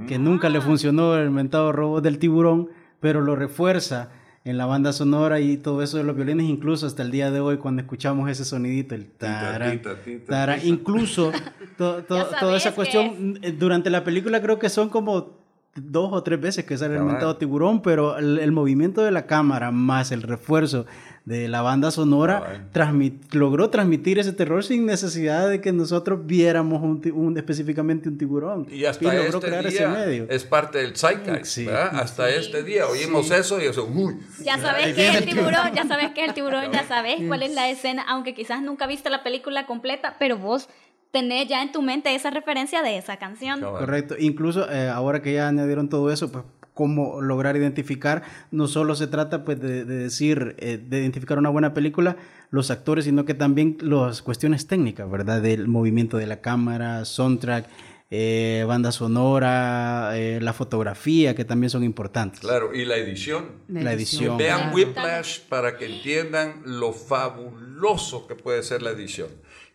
que nunca le funcionó el mentado robot del tiburón, pero lo refuerza en la banda sonora y todo eso de los violines, incluso hasta el día de hoy cuando escuchamos ese sonidito, el tarán, tita, tita, tarán, tita. incluso [LAUGHS] to- to- toda esa cuestión, eh, durante la película creo que son como dos o tres veces que sale el Cabal. mentado tiburón, pero el, el movimiento de la cámara más el refuerzo de la banda sonora transmit- logró transmitir ese terror sin necesidad de que nosotros viéramos un, específicamente un tiburón. Y hasta logró este crear ese día medio. es parte del zeitgeist, Sí. ¿verdad? Hasta este día oímos eso y eso, uy, Ya sabes que es el tiburón, ya sabes que es el tiburón, ya sabes cuál es la escena, aunque quizás nunca viste la película completa, pero vos tenés ya en tu mente esa referencia de esa canción. Correcto. Incluso eh, ahora que ya añadieron todo eso, pues cómo lograr identificar, no solo se trata pues de, de decir, eh, de identificar una buena película, los actores, sino que también las cuestiones técnicas, ¿verdad? Del movimiento de la cámara, soundtrack, eh, banda sonora, eh, la fotografía, que también son importantes. claro, y la edición. La edición. Vean. Whiplash para que entiendan lo fabuloso que puede ser la edición.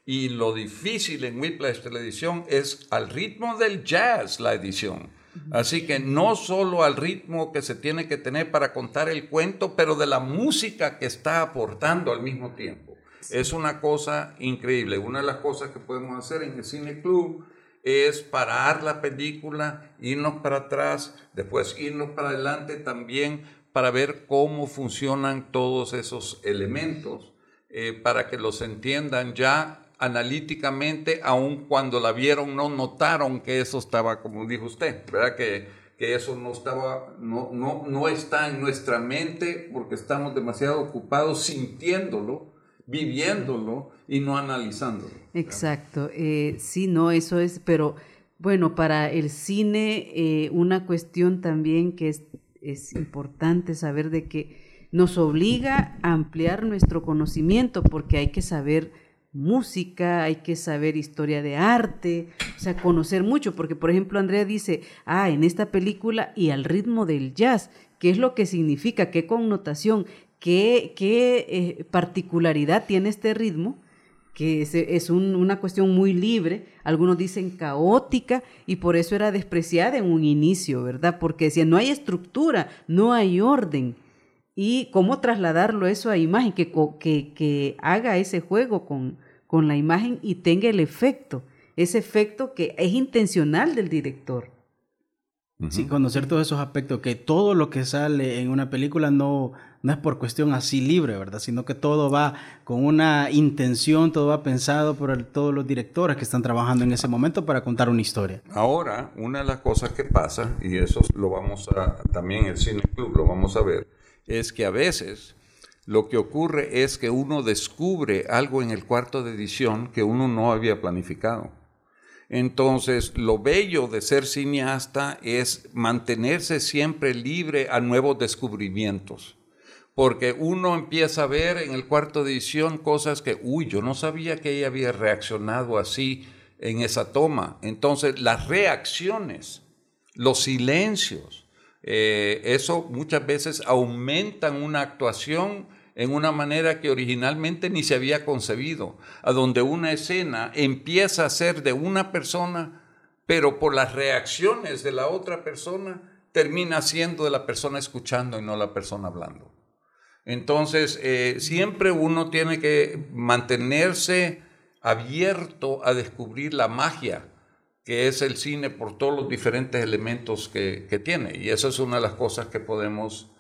Y lo difícil en Whiplash de la edición es al ritmo del jazz la edición. Así que no solo al ritmo que se tiene que tener para contar el cuento, pero de la música que está aportando al mismo tiempo. Es una cosa increíble. Una de las cosas que podemos hacer en el Cine Club es parar la película, irnos para atrás, después irnos para adelante también para ver cómo funcionan todos esos elementos, eh, para que los entiendan ya analíticamente, aun cuando la vieron no notaron que eso estaba, como dijo usted, ¿verdad? Que, que eso no estaba, no, no, no está en nuestra mente porque estamos demasiado ocupados sintiéndolo, viviéndolo y no analizándolo. Exacto, eh, sí, no, eso es, pero bueno, para el cine eh, una cuestión también que es, es importante saber de que nos obliga a ampliar nuestro conocimiento porque hay que saber música, hay que saber historia de arte, o sea, conocer mucho, porque por ejemplo Andrea dice, ah, en esta película y al ritmo del jazz, ¿qué es lo que significa? ¿Qué connotación? ¿Qué, qué eh, particularidad tiene este ritmo? que es, es un- una cuestión muy libre, algunos dicen caótica, y por eso era despreciada en un inicio, ¿verdad? Porque decían, no hay estructura, no hay orden. ¿Y cómo trasladarlo eso a imagen? Que, que, que haga ese juego con, con la imagen y tenga el efecto, ese efecto que es intencional del director. Sí, conocer todos esos aspectos, que todo lo que sale en una película no, no es por cuestión así libre, ¿verdad? Sino que todo va con una intención, todo va pensado por el- todos los directores que están trabajando en ese momento para contar una historia. Ahora, una de las cosas que pasa, y eso lo vamos a, también en el Cine Club lo vamos a ver, es que a veces lo que ocurre es que uno descubre algo en el cuarto de edición que uno no había planificado. Entonces, lo bello de ser cineasta es mantenerse siempre libre a nuevos descubrimientos. Porque uno empieza a ver en el cuarto de edición cosas que, uy, yo no sabía que ella había reaccionado así en esa toma. Entonces, las reacciones, los silencios, eh, eso muchas veces aumentan una actuación en una manera que originalmente ni se había concebido, a donde una escena empieza a ser de una persona, pero por las reacciones de la otra persona termina siendo de la persona escuchando y no la persona hablando. Entonces, eh, siempre uno tiene que mantenerse abierto a descubrir la magia que es el cine por todos los diferentes elementos que, que tiene. Y eso es una de las cosas que podemos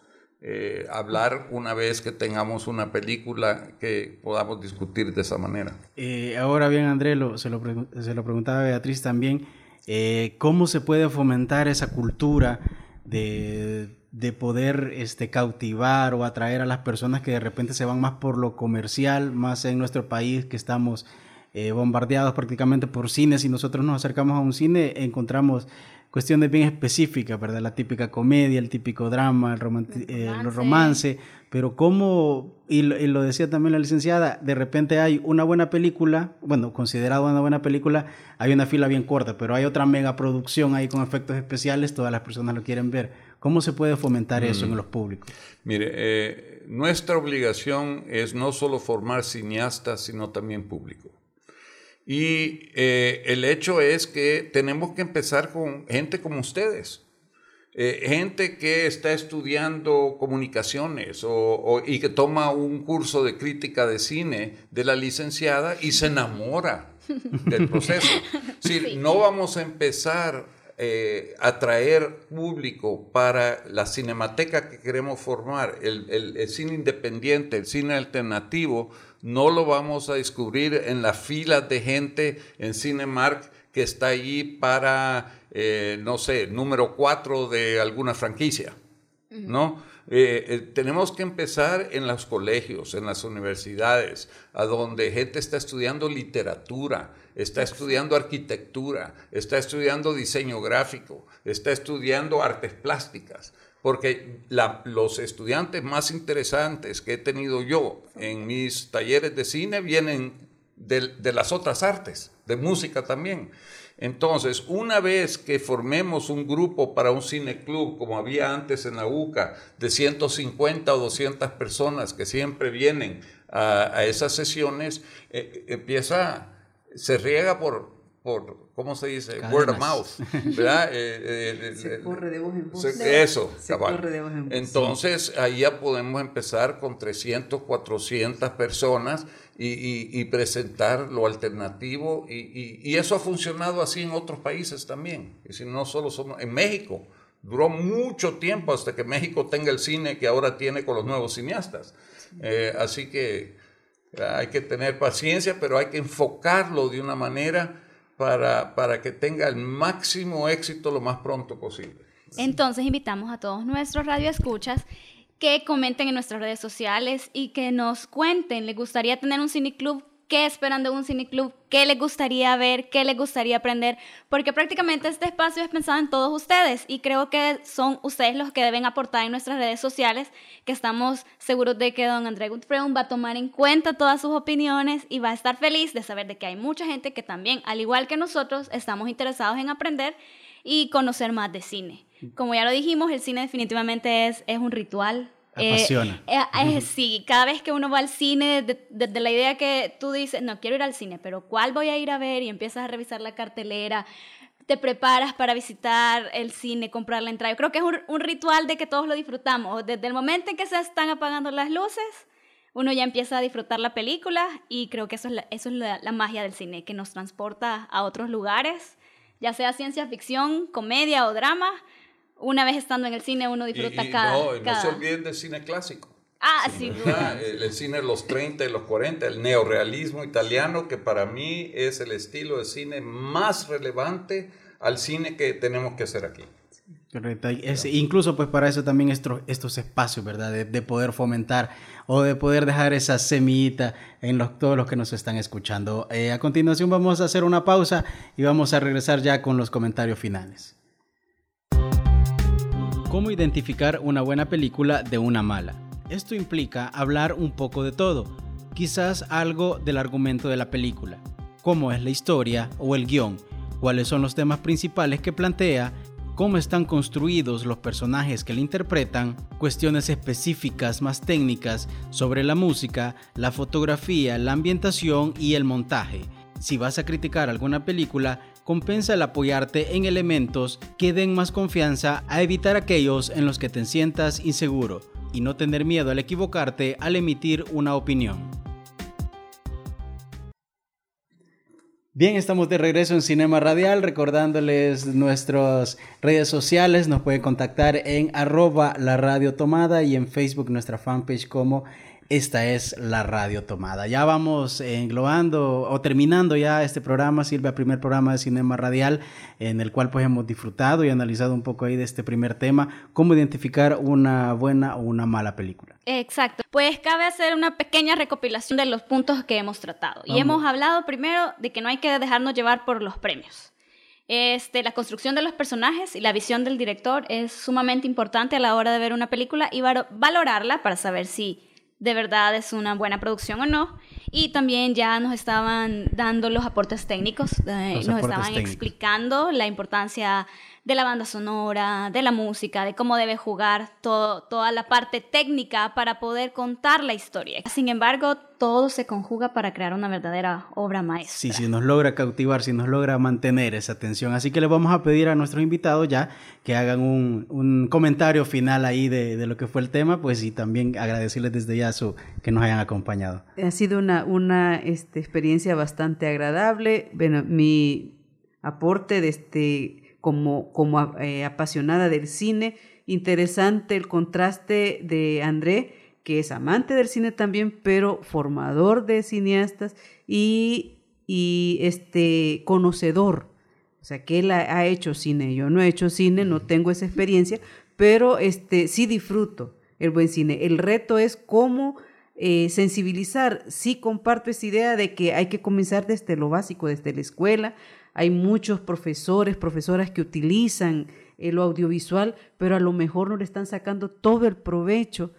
eh, hablar una vez que tengamos una película que podamos discutir de esa manera. Eh, ahora bien, André, se, lo se lo preguntaba Beatriz también, eh, ¿cómo se puede fomentar esa cultura de, de poder este, cautivar o atraer a las personas que de repente se van más por lo comercial, más en nuestro país que estamos bombardeados prácticamente por cines y nosotros nos acercamos a un cine, encontramos cuestiones bien específicas, ¿verdad? La típica comedia, el típico drama, el, romanti- El eh, romance. romance, pero cómo, y lo, y lo decía también la licenciada, de repente hay una buena película, bueno, considerada una buena película, hay una fila bien corta, pero hay otra mega producción ahí con efectos especiales, todas las personas lo quieren ver. ¿Cómo se puede fomentar eso en los públicos? Mire, eh, nuestra obligación es no solo formar cineastas, sino también público. Y eh, el hecho es que tenemos que empezar con gente como ustedes. Eh, gente que está estudiando comunicaciones o, o- y que toma un curso de crítica de cine de la licenciada y se enamora del proceso. [LAUGHS] Sí, No vamos a empezar eh, a traer público para la cinemateca que queremos formar, el, el- el cine independiente, el cine alternativo, no lo vamos a descubrir en la fila de gente en Cinemark que está allí para, eh, no sé, número cuatro de alguna franquicia, ¿no? Eh, eh, tenemos que empezar en los colegios, en las universidades, a donde gente está estudiando literatura, está estudiando arquitectura, está estudiando diseño gráfico, está estudiando artes plásticas. Porque los estudiantes más interesantes que he tenido yo en mis talleres de cine vienen de, las otras artes, de música también. Entonces, una vez que formemos un grupo para un cineclub, como había antes en la UCA, de 150 o 200 personas que siempre vienen a, a esas sesiones, eh, empieza, se riega por, por, ¿cómo se dice? Word of mouth. ¿verdad? [LAUGHS] Eh, eh, Se eh, corre de voz en voz. se- eso, Se cabal. corre de voz en voz. Entonces, ahí ya podemos empezar con 300, 400 personas y, y- y presentar lo alternativo. Y, y- y eso ha funcionado así en otros países también. Y si no solo somos en México. Duró mucho tiempo hasta que México tenga el cine que ahora tiene con los nuevos cineastas. Eh, así que hay que tener paciencia, pero hay que enfocarlo de una manera para, para que tenga el máximo éxito lo más pronto posible. Entonces invitamos a todos nuestros radioescuchas que comenten en nuestras redes sociales y que nos cuenten, ¿les gustaría tener un cineclub? ¿Qué esperan de un cineclub? ¿Qué les gustaría ver? ¿Qué les gustaría aprender? Porque prácticamente este espacio es pensado en todos ustedes y creo que son ustedes los que deben aportar en nuestras redes sociales, que estamos seguros de que don André Gutfreund va a tomar en cuenta todas sus opiniones y va a estar feliz de saber de que hay mucha gente que también, al igual que nosotros, estamos interesados en aprender y conocer más de cine. Como ya lo dijimos, el cine definitivamente es, es un ritual. Eh, Apasiona. eh, eh, sí, cada vez que uno va al cine, desde de, de la idea que tú dices, no quiero ir al cine, pero ¿cuál voy a ir a ver? Y empiezas a revisar la cartelera, te preparas para visitar el cine, comprar la entrada. Yo creo que es un, un ritual de que todos lo disfrutamos. Desde el momento en que se están apagando las luces, uno ya empieza a disfrutar la película y creo que eso es la, eso es la, la magia del cine, que nos transporta a otros lugares, ya sea ciencia ficción, comedia o drama. Una vez estando en el cine uno disfruta Y- y cada... no, y no cada- se olviden del cine clásico. Ah, ¿verdad? duda. El, el cine de los 30 y los 40, el neorealismo italiano, que para mí es el estilo de cine más relevante al cine que tenemos que hacer aquí. Correcto. es- incluso pues para eso también estro- estos espacios, ¿verdad? De, de poder fomentar o de poder dejar esa semillita en los, todos los que nos están escuchando. Eh, a continuación vamos a hacer una pausa y vamos a regresar ya con los comentarios finales. ¿Cómo identificar una buena película de una mala? Esto implica hablar un poco de todo, quizás algo del argumento de la película, cómo es la historia o el guion, cuáles son los temas principales que plantea, cómo están construidos los personajes que le interpretan, cuestiones específicas más técnicas sobre la música, la fotografía, la ambientación y el montaje. Si vas a criticar alguna película, compensa el apoyarte en elementos que den más confianza a evitar aquellos en los que te sientas inseguro y no tener miedo al equivocarte al emitir una opinión. Bien, estamos de regreso en Cinema Radial, recordándoles nuestras redes sociales, nos pueden contactar en arroba la radio tomada y en Facebook nuestra fanpage como esta es la radio tomada. Ya vamos englobando o terminando ya este programa, Silvia, primer programa de Cinema Radial, en el cual pues hemos disfrutado y analizado un poco ahí de este primer tema, cómo identificar una buena o una mala película. Exacto. Pues cabe hacer una pequeña recopilación de los puntos que hemos tratado. Y hemos hablado primero de que no hay que dejarnos llevar por los premios. Este, la construcción de los personajes y la visión del director es sumamente importante a la hora de ver una película y valo- valorarla para saber si de verdad es una buena producción o no. Y también ya nos estaban dando los aportes técnicos, eh, Los nos aportes estaban técnicos. explicando la importancia de la banda sonora, de la música, de cómo debe jugar todo, toda la parte técnica para poder contar la historia. Sin embargo, todo se conjuga para crear una verdadera obra maestra. Sí, si nos logra cautivar, si nos logra mantener esa atención. Así que le vamos a pedir a nuestros invitados ya que hagan un, un comentario final ahí de, de lo que fue el tema, pues y también agradecerles desde ya su, que nos hayan acompañado. Ha sido una, una este, experiencia bastante agradable. Bueno, mi aporte de este, como, como eh, apasionada del cine, interesante el contraste de André, que es amante del cine también, pero formador de cineastas y, y este, conocedor. O sea, que él ha, ha hecho cine. Yo no he hecho cine, no tengo esa experiencia, pero este, sí disfruto el buen cine. El reto es cómo eh, sensibilizar. Sí comparto esa idea de que hay que comenzar desde lo básico, desde la escuela. Hay muchos profesores, profesoras que utilizan eh, lo audiovisual, pero a lo mejor no le están sacando todo el provecho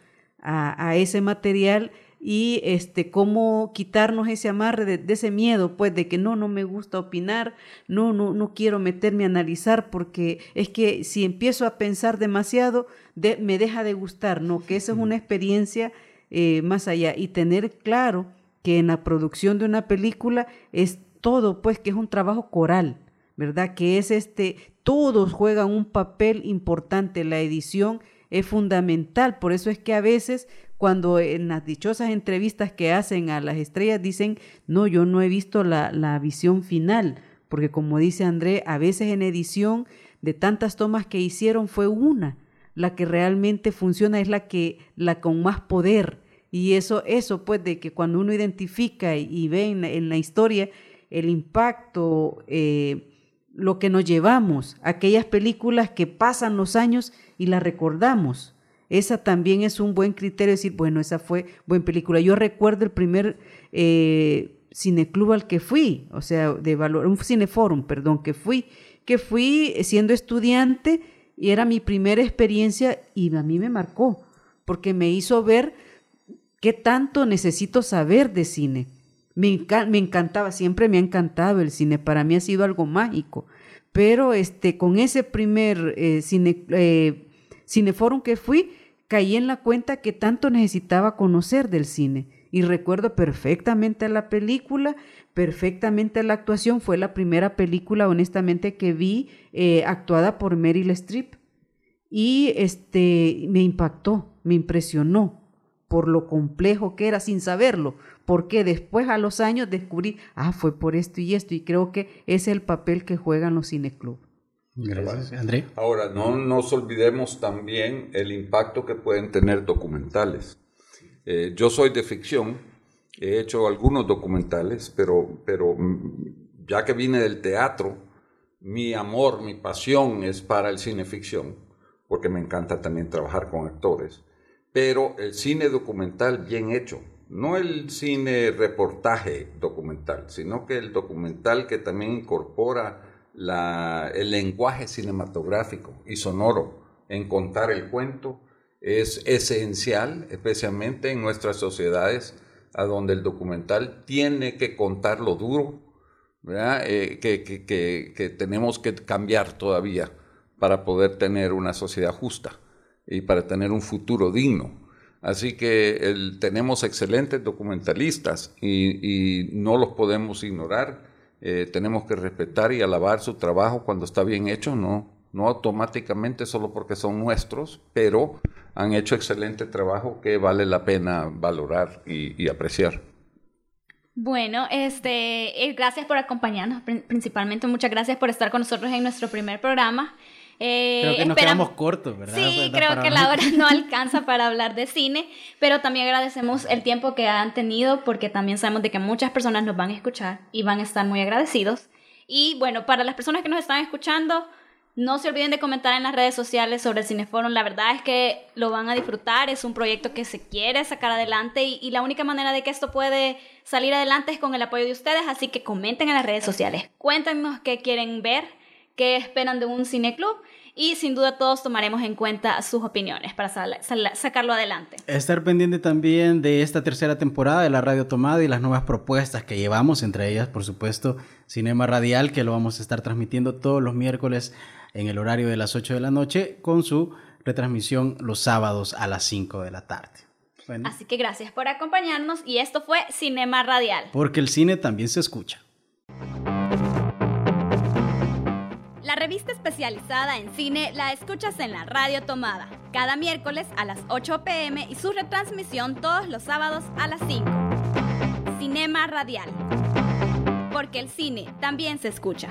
a, ese material y este cómo quitarnos ese amarre ese miedo pues de que no no me gusta opinar no no no quiero meterme a analizar porque es que si empiezo a pensar demasiado de, me deja de gustar no que esa es una experiencia eh, más allá. Y tener claro que en la producción de una película es todo pues que es un trabajo coral verdad que es este todos juegan un papel importante. La edición es fundamental. Por eso es que a veces cuando en las dichosas entrevistas que hacen a las estrellas dicen, no, yo no he visto la, la, visión final, porque como dice André, a veces en edición de tantas tomas que hicieron fue una, la que realmente funciona es la que, la con más poder. Y eso, eso pues de que cuando uno identifica y, ve en la, historia el impacto, eh, lo que nos llevamos, aquellas películas que pasan los años y las recordamos. Esa también es un buen criterio, decir, bueno, esa fue buena película. Yo recuerdo el primer eh, cineclub al que fui, o sea, de valor, un cineforum, perdón, que fui, que fui siendo estudiante y era mi primera experiencia y a mí me marcó, porque me hizo ver qué tanto necesito saber de cine. Me, me encantaba, siempre me ha encantado el cine, para mí ha sido algo mágico, pero este, con ese primer eh, cine... Eh, Cineforum que fui, caí en la cuenta que tanto necesitaba conocer del cine. Y recuerdo perfectamente la película, perfectamente la actuación. Fue la primera película, honestamente, que vi eh, actuada por Meryl Streep. Y este, me impactó, me impresionó, por lo complejo que era sin saberlo, porque después a los años descubrí, ah, fue por esto y esto, y creo que ese es el papel que juegan los cineclubs. Gracias, André. Ahora, no nos olvidemos también el impacto que pueden tener documentales. Eh, yo soy de ficción, he hecho algunos documentales, pero, pero mm, ya que vine del teatro, mi amor, mi pasión es para el cine ficción, porque me encanta también trabajar con actores. Pero el cine documental bien hecho, no el cine reportaje documental, sino que el documental que también incorpora el lenguaje cinematográfico y sonoro. En contar el cuento es esencial, especialmente en nuestras sociedades, a donde el documental tiene que contar lo duro, eh, que, tenemos que cambiar todavía para poder tener una sociedad justa y para tener un futuro digno. Así que tenemos excelentes documentalistas y no los podemos ignorar eh, tenemos que respetar y alabar su trabajo cuando está bien hecho, no, no automáticamente solo porque son nuestros, pero han hecho excelente trabajo que vale la pena valorar y, apreciar. Bueno, este, eh, gracias por acompañarnos, principalmente muchas gracias por estar con nosotros en nuestro primer programa. Eh, creo que nos quedamos cortos, ¿verdad? Sí, creo que la hora no [LAUGHS] alcanza para hablar de cine, pero también agradecemos el tiempo que han tenido porque también sabemos de que muchas personas nos van a escuchar y van a estar muy agradecidos. Y bueno, para las personas que nos están escuchando, no se olviden de comentar en las redes sociales sobre el Cineforum. La verdad es que lo van a disfrutar. Es un proyecto que se quiere sacar adelante y, y, la única manera de que esto puede salir adelante es con el apoyo de ustedes. Así que comenten en las redes sociales. Cuéntenos qué quieren ver qué esperan de un cineclub y sin duda todos tomaremos en cuenta sus opiniones para sacarlo adelante. Estar pendiente también de esta tercera temporada de la Radio Tomada y las nuevas propuestas que llevamos, entre ellas, por supuesto, Cinema Radial, que lo vamos a estar transmitiendo todos los miércoles en el horario de las 8 de la noche, con su retransmisión los sábados a las 5 de la tarde. Así que gracias por acompañarnos y esto fue Cinema Radial. Porque el cine también se escucha. La revista especializada en cine la escuchas en la Radio Tomada, cada miércoles a las 8 pm y su retransmisión todos los sábados a las 5. Cinema Radial. Porque el cine también se escucha.